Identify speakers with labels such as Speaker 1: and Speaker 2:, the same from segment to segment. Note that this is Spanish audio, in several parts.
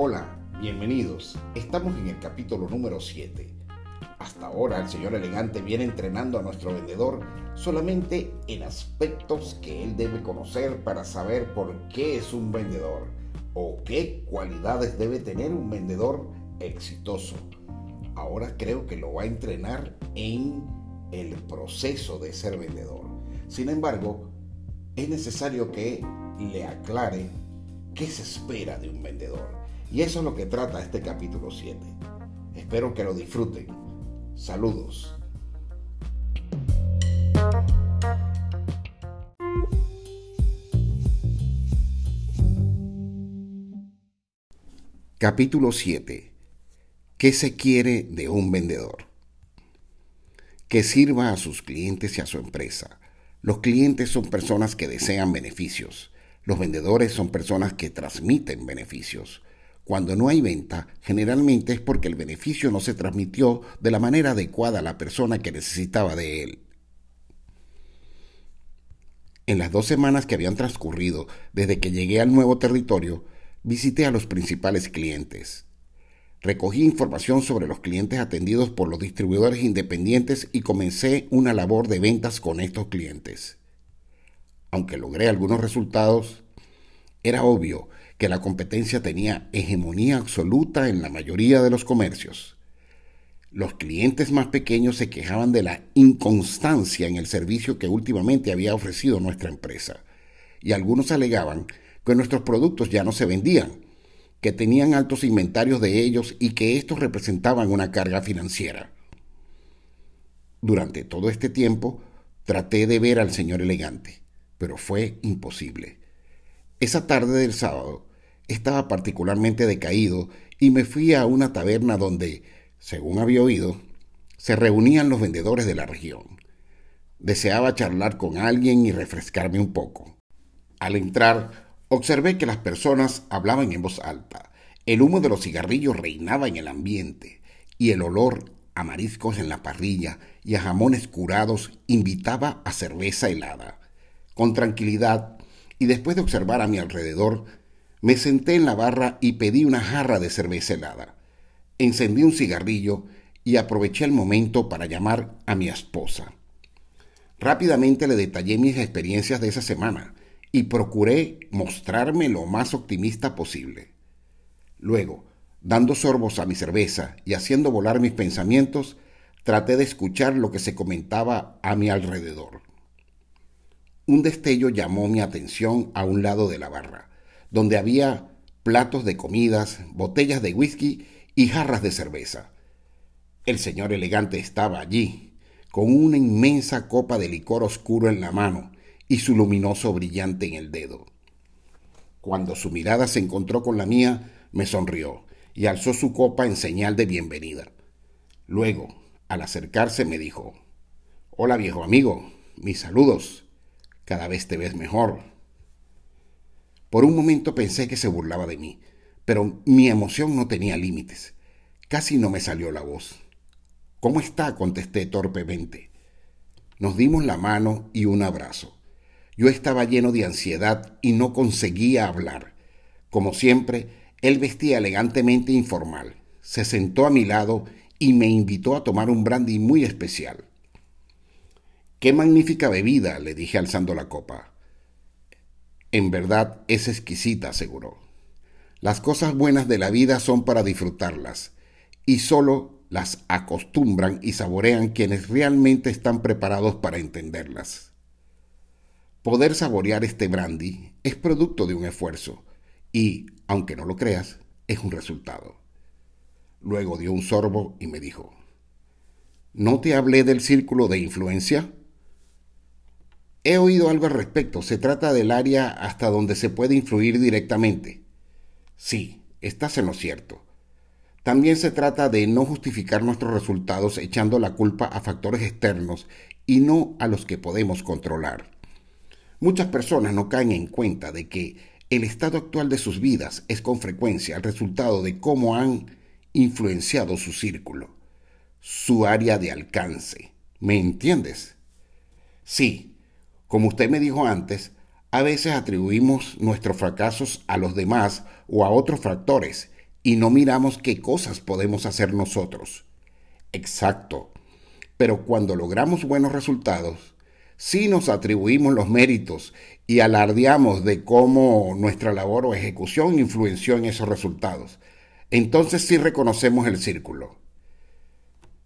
Speaker 1: Hola, bienvenidos. Estamos en el capítulo número 7. Hasta ahora el señor elegante viene entrenando a nuestro vendedor solamente en aspectos que él debe conocer para saber por qué es un vendedor o qué cualidades debe tener un vendedor exitoso. Ahora creo que lo va a entrenar en el proceso de ser vendedor. Sin embargo, es necesario que le aclare qué se espera de un vendedor. Y eso es lo que trata este capítulo 7. Espero que lo disfruten. Saludos. Capítulo 7. ¿Qué se quiere de un vendedor? Que sirva a sus clientes y a su empresa. Los clientes son personas que desean beneficios. Los vendedores son personas que transmiten beneficios. Cuando no hay venta, generalmente es porque el beneficio no se transmitió de la manera adecuada a la persona que necesitaba de él. En las dos semanas que habían transcurrido desde que llegué al nuevo territorio, visité a los principales clientes. Recogí información sobre los clientes atendidos por los distribuidores independientes y comencé una labor de ventas con estos clientes. Aunque logré algunos resultados, era obvio que la competencia tenía hegemonía absoluta en la mayoría de los comercios. Los clientes más pequeños se quejaban de la inconstancia en el servicio que últimamente había ofrecido nuestra empresa, y algunos alegaban que nuestros productos ya no se vendían que tenían altos inventarios de ellos y que estos representaban una carga financiera. Durante todo este tiempo traté de ver al señor elegante, pero fue imposible. Esa tarde del sábado estaba particularmente decaído y me fui a una taberna donde, según había oído, se reunían los vendedores de la región. Deseaba charlar con alguien y refrescarme un poco. Al entrar, Observé que las personas hablaban en voz alta. El humo de los cigarrillos reinaba en el ambiente y el olor a mariscos en la parrilla y a jamones curados invitaba a cerveza helada. Con tranquilidad y después de observar a mi alrededor, me senté en la barra y pedí una jarra de cerveza helada. Encendí un cigarrillo y aproveché el momento para llamar a mi esposa. Rápidamente le detallé mis experiencias de esa semana y procuré mostrarme lo más optimista posible. Luego, dando sorbos a mi cerveza y haciendo volar mis pensamientos, traté de escuchar lo que se comentaba a mi alrededor. Un destello llamó mi atención a un lado de la barra, donde había platos de comidas, botellas de whisky y jarras de cerveza. El señor elegante estaba allí, con una inmensa copa de licor oscuro en la mano, y su luminoso brillante en el dedo. Cuando su mirada se encontró con la mía, me sonrió y alzó su copa en señal de bienvenida. Luego, al acercarse, me dijo, Hola viejo amigo, mis saludos. Cada vez te ves mejor. Por un momento pensé que se burlaba de mí, pero mi emoción no tenía límites. Casi no me salió la voz. ¿Cómo está? contesté torpemente. Nos dimos la mano y un abrazo. Yo estaba lleno de ansiedad y no conseguía hablar. Como siempre, él vestía elegantemente informal. Se sentó a mi lado y me invitó a tomar un brandy muy especial. Qué magnífica bebida, le dije alzando la copa. En verdad es exquisita, aseguró. Las cosas buenas de la vida son para disfrutarlas, y solo las acostumbran y saborean quienes realmente están preparados para entenderlas. Poder saborear este brandy es producto de un esfuerzo y, aunque no lo creas, es un resultado. Luego dio un sorbo y me dijo, ¿no te hablé del círculo de influencia? He oído algo al respecto. Se trata del área hasta donde se puede influir directamente. Sí, estás en lo cierto. También se trata de no justificar nuestros resultados echando la culpa a factores externos y no a los que podemos controlar. Muchas personas no caen en cuenta de que el estado actual de sus vidas es con frecuencia el resultado de cómo han influenciado su círculo, su área de alcance. ¿Me entiendes? Sí, como usted me dijo antes, a veces atribuimos nuestros fracasos a los demás o a otros factores y no miramos qué cosas podemos hacer nosotros. Exacto. Pero cuando logramos buenos resultados, sí nos atribuimos los méritos y alardeamos de cómo nuestra labor o ejecución influenció en esos resultados. Entonces sí reconocemos el círculo.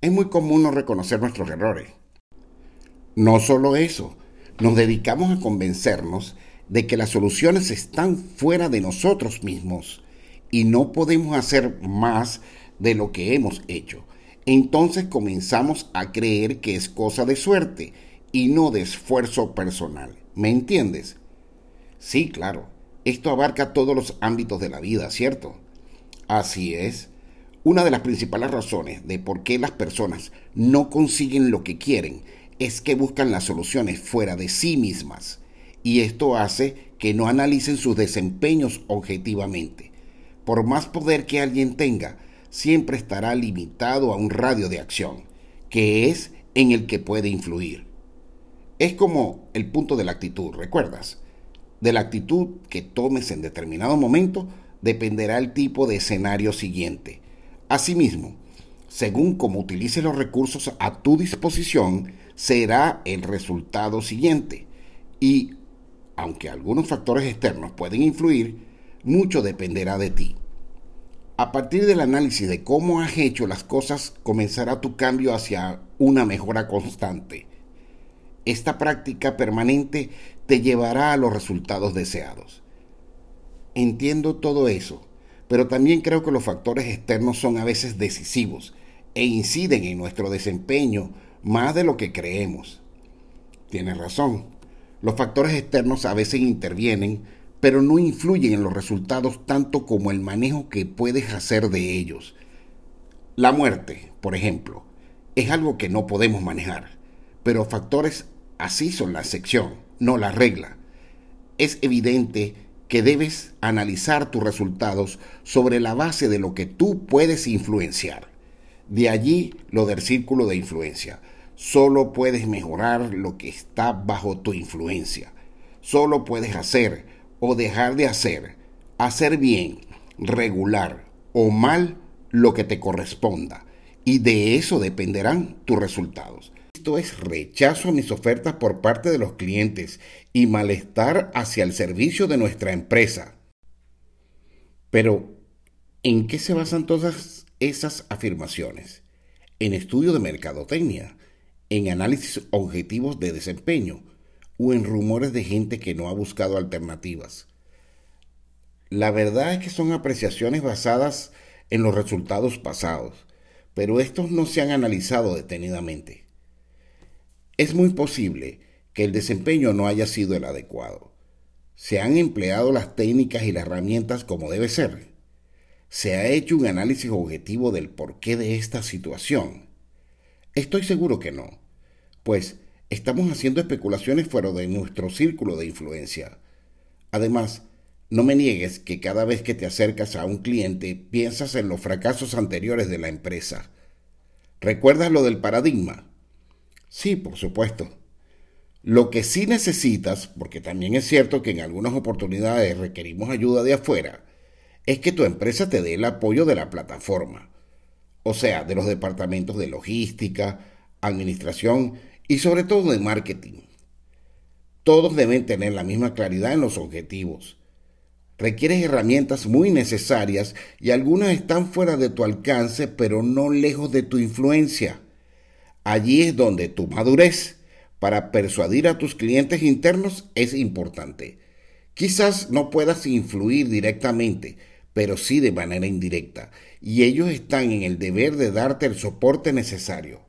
Speaker 1: Es muy común no reconocer nuestros errores. No solo eso, nos dedicamos a convencernos de que las soluciones están fuera de nosotros mismos y no podemos hacer más de lo que hemos hecho. Entonces comenzamos a creer que es cosa de suerte y no de esfuerzo personal. ¿Me entiendes? Sí, claro. Esto abarca todos los ámbitos de la vida, ¿cierto? Así es. Una de las principales razones de por qué las personas no consiguen lo que quieren es que buscan las soluciones fuera de sí mismas. Y esto hace que no analicen sus desempeños objetivamente. Por más poder que alguien tenga, siempre estará limitado a un radio de acción, que es en el que puede influir. Es como el punto de la actitud, ¿recuerdas? De la actitud que tomes en determinado momento dependerá el tipo de escenario siguiente. Asimismo, según cómo utilices los recursos a tu disposición, será el resultado siguiente. Y, aunque algunos factores externos pueden influir, mucho dependerá de ti. A partir del análisis de cómo has hecho las cosas, comenzará tu cambio hacia una mejora constante. Esta práctica permanente te llevará a los resultados deseados. Entiendo todo eso, pero también creo que los factores externos son a veces decisivos e inciden en nuestro desempeño más de lo que creemos. Tienes razón, los factores externos a veces intervienen, pero no influyen en los resultados tanto como el manejo que puedes hacer de ellos. La muerte, por ejemplo, es algo que no podemos manejar, pero factores Así son la excepción, no la regla. Es evidente que debes analizar tus resultados sobre la base de lo que tú puedes influenciar. De allí lo del círculo de influencia. Solo puedes mejorar lo que está bajo tu influencia. Solo puedes hacer o dejar de hacer, hacer bien, regular o mal lo que te corresponda. Y de eso dependerán tus resultados esto es rechazo a mis ofertas por parte de los clientes y malestar hacia el servicio de nuestra empresa. Pero, ¿en qué se basan todas esas afirmaciones? En estudio de mercadotecnia, en análisis objetivos de desempeño o en rumores de gente que no ha buscado alternativas. La verdad es que son apreciaciones basadas en los resultados pasados, pero estos no se han analizado detenidamente. Es muy posible que el desempeño no haya sido el adecuado. Se han empleado las técnicas y las herramientas como debe ser. Se ha hecho un análisis objetivo del porqué de esta situación. Estoy seguro que no, pues estamos haciendo especulaciones fuera de nuestro círculo de influencia. Además, no me niegues que cada vez que te acercas a un cliente piensas en los fracasos anteriores de la empresa. ¿Recuerdas lo del paradigma? Sí, por supuesto. Lo que sí necesitas, porque también es cierto que en algunas oportunidades requerimos ayuda de afuera, es que tu empresa te dé el apoyo de la plataforma, o sea, de los departamentos de logística, administración y sobre todo de marketing. Todos deben tener la misma claridad en los objetivos. Requieres herramientas muy necesarias y algunas están fuera de tu alcance, pero no lejos de tu influencia. Allí es donde tu madurez para persuadir a tus clientes internos es importante. Quizás no puedas influir directamente, pero sí de manera indirecta, y ellos están en el deber de darte el soporte necesario.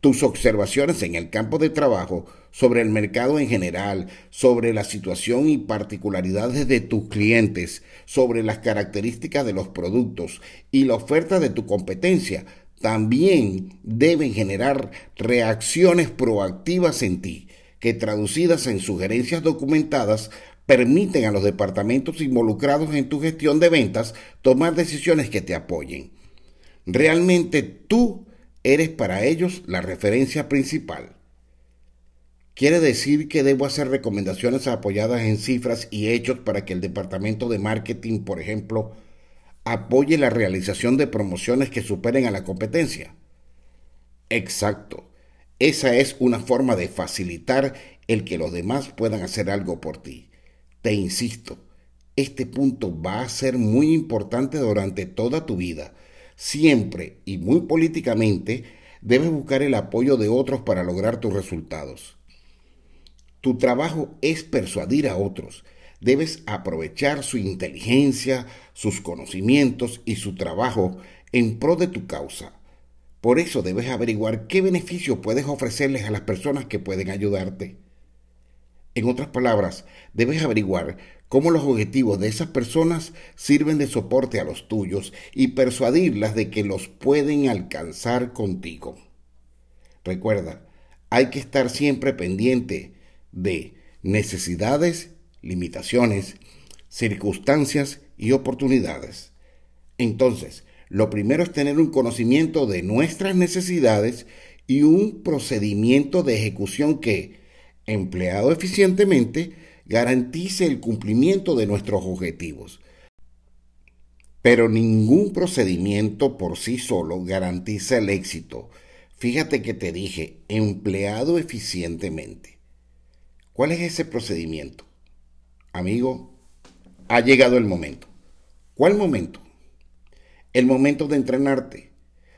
Speaker 1: Tus observaciones en el campo de trabajo sobre el mercado en general, sobre la situación y particularidades de tus clientes, sobre las características de los productos y la oferta de tu competencia también deben generar reacciones proactivas en ti, que traducidas en sugerencias documentadas permiten a los departamentos involucrados en tu gestión de ventas tomar decisiones que te apoyen. Realmente tú eres para ellos la referencia principal. Quiere decir que debo hacer recomendaciones apoyadas en cifras y hechos para que el departamento de marketing, por ejemplo, apoye la realización de promociones que superen a la competencia. Exacto. Esa es una forma de facilitar el que los demás puedan hacer algo por ti. Te insisto, este punto va a ser muy importante durante toda tu vida. Siempre y muy políticamente debes buscar el apoyo de otros para lograr tus resultados. Tu trabajo es persuadir a otros. Debes aprovechar su inteligencia, sus conocimientos y su trabajo en pro de tu causa. Por eso debes averiguar qué beneficios puedes ofrecerles a las personas que pueden ayudarte. En otras palabras, debes averiguar cómo los objetivos de esas personas sirven de soporte a los tuyos y persuadirlas de que los pueden alcanzar contigo. Recuerda, hay que estar siempre pendiente de necesidades, limitaciones, circunstancias y oportunidades. Entonces, lo primero es tener un conocimiento de nuestras necesidades y un procedimiento de ejecución que, empleado eficientemente, garantice el cumplimiento de nuestros objetivos. Pero ningún procedimiento por sí solo garantiza el éxito. Fíjate que te dije, empleado eficientemente. ¿Cuál es ese procedimiento? Amigo, ha llegado el momento. ¿Cuál momento? el momento de entrenarte.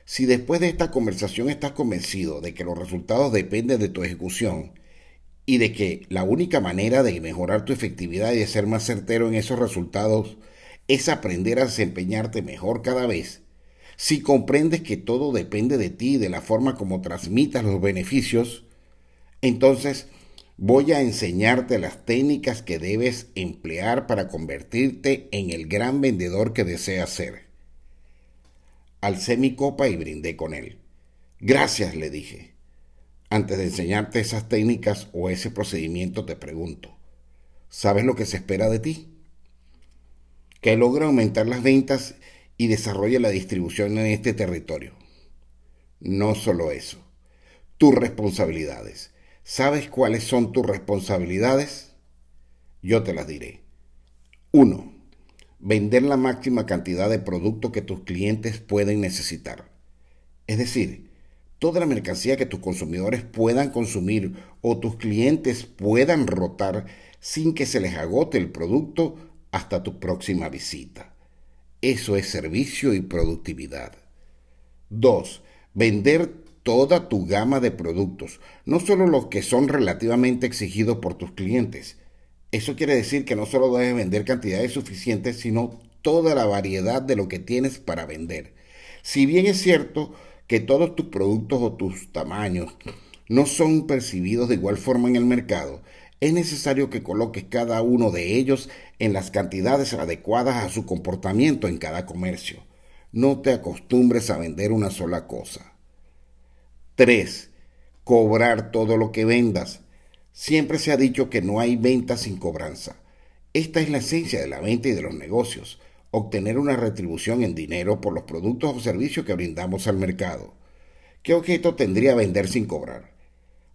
Speaker 1: Si después de esta conversación estás convencido de que los resultados dependen de tu ejecución y de que la única manera de mejorar tu efectividad y de ser más certero en esos resultados es aprender a desempeñarte mejor cada vez, si comprendes que todo depende de ti y de la forma como transmitas los beneficios, entonces voy a enseñarte las técnicas que debes emplear para convertirte en el gran vendedor que deseas ser. Alcé mi copa y brindé con él. Gracias, le dije. Antes de enseñarte esas técnicas o ese procedimiento te pregunto, ¿sabes lo que se espera de ti? Que logre aumentar las ventas y desarrolle la distribución en este territorio. No solo eso, tus responsabilidades. ¿Sabes cuáles son tus responsabilidades? Yo te las diré. 1 vender la máxima cantidad de producto que tus clientes pueden necesitar. Es decir, toda la mercancía que tus consumidores puedan consumir o tus clientes puedan rotar sin que se les agote el producto hasta tu próxima visita. Eso es servicio y productividad. 2. Vender toda tu gama de productos, no solo los que son relativamente exigidos por tus clientes, eso quiere decir que no solo debes vender cantidades suficientes, sino toda la variedad de lo que tienes para vender. Si bien es cierto que todos tus productos o tus tamaños no son percibidos de igual forma en el mercado, es necesario que coloques cada uno de ellos en las cantidades adecuadas a su comportamiento en cada comercio. No te acostumbres a vender una sola cosa. 3. Cobrar todo lo que vendas. Siempre se ha dicho que no hay venta sin cobranza. Esta es la esencia de la venta y de los negocios, obtener una retribución en dinero por los productos o servicios que brindamos al mercado. ¿Qué objeto tendría vender sin cobrar?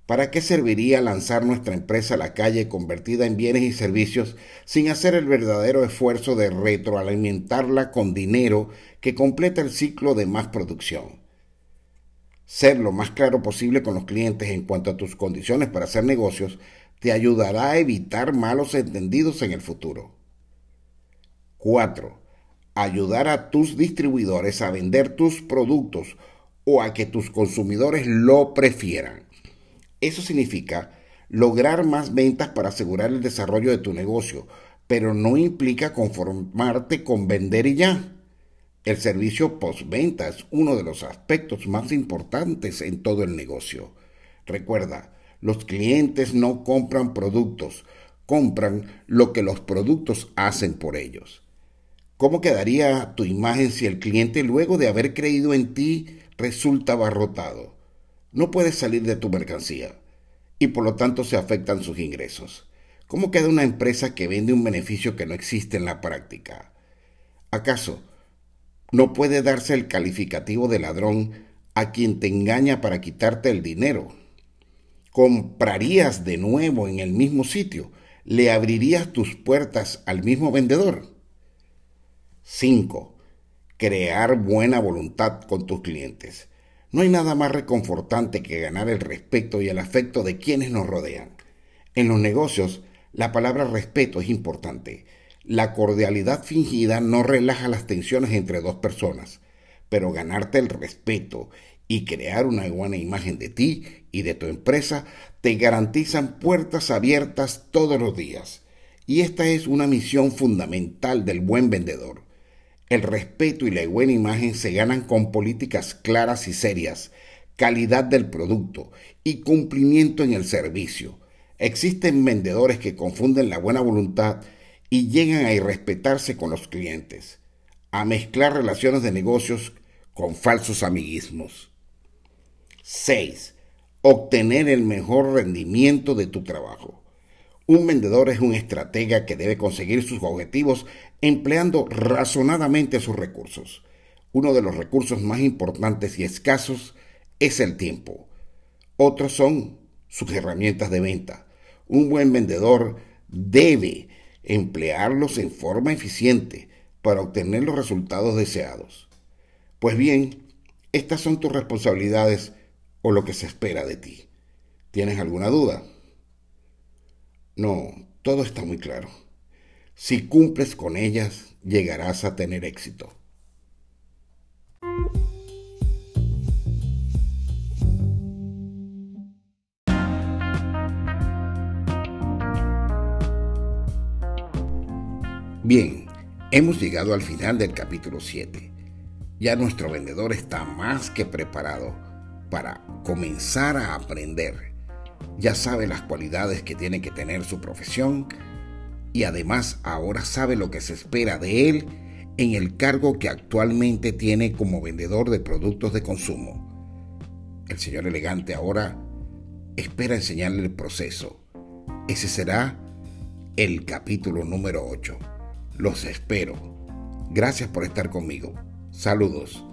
Speaker 1: ¿Para qué serviría lanzar nuestra empresa a la calle convertida en bienes y servicios sin hacer el verdadero esfuerzo de retroalimentarla con dinero que completa el ciclo de más producción? Ser lo más claro posible con los clientes en cuanto a tus condiciones para hacer negocios te ayudará a evitar malos entendidos en el futuro. 4. Ayudar a tus distribuidores a vender tus productos o a que tus consumidores lo prefieran. Eso significa lograr más ventas para asegurar el desarrollo de tu negocio, pero no implica conformarte con vender y ya. El servicio postventa es uno de los aspectos más importantes en todo el negocio. Recuerda, los clientes no compran productos, compran lo que los productos hacen por ellos. ¿Cómo quedaría tu imagen si el cliente luego de haber creído en ti resulta abarrotado? No puedes salir de tu mercancía y por lo tanto se afectan sus ingresos. ¿Cómo queda una empresa que vende un beneficio que no existe en la práctica? ¿Acaso no puede darse el calificativo de ladrón a quien te engaña para quitarte el dinero. ¿Comprarías de nuevo en el mismo sitio? ¿Le abrirías tus puertas al mismo vendedor? 5. crear buena voluntad con tus clientes. No hay nada más reconfortante que ganar el respeto y el afecto de quienes nos rodean. En los negocios, la palabra respeto es importante. La cordialidad fingida no relaja las tensiones entre dos personas, pero ganarte el respeto y crear una buena imagen de ti y de tu empresa te garantizan puertas abiertas todos los días. Y esta es una misión fundamental del buen vendedor. El respeto y la buena imagen se ganan con políticas claras y serias, calidad del producto y cumplimiento en el servicio. Existen vendedores que confunden la buena voluntad y llegan a irrespetarse con los clientes, a mezclar relaciones de negocios con falsos amiguismos. 6. Obtener el mejor rendimiento de tu trabajo. Un vendedor es un estratega que debe conseguir sus objetivos empleando razonadamente sus recursos. Uno de los recursos más importantes y escasos es el tiempo. Otros son sus herramientas de venta. Un buen vendedor debe emplearlos en forma eficiente para obtener los resultados deseados. Pues bien, estas son tus responsabilidades o lo que se espera de ti. ¿Tienes alguna duda? No, todo está muy claro. Si cumples con ellas, llegarás a tener éxito. Bien, hemos llegado al final del capítulo 7. Ya nuestro vendedor está más que preparado para comenzar a aprender ya sabe las cualidades que tiene que tener su profesión y además ahora sabe lo que se espera de él en el cargo que actualmente tiene como vendedor de productos de consumo. El señor elegante ahora espera enseñarle el proceso. Ese será el capítulo número 8. Los espero. Gracias por estar conmigo. Saludos.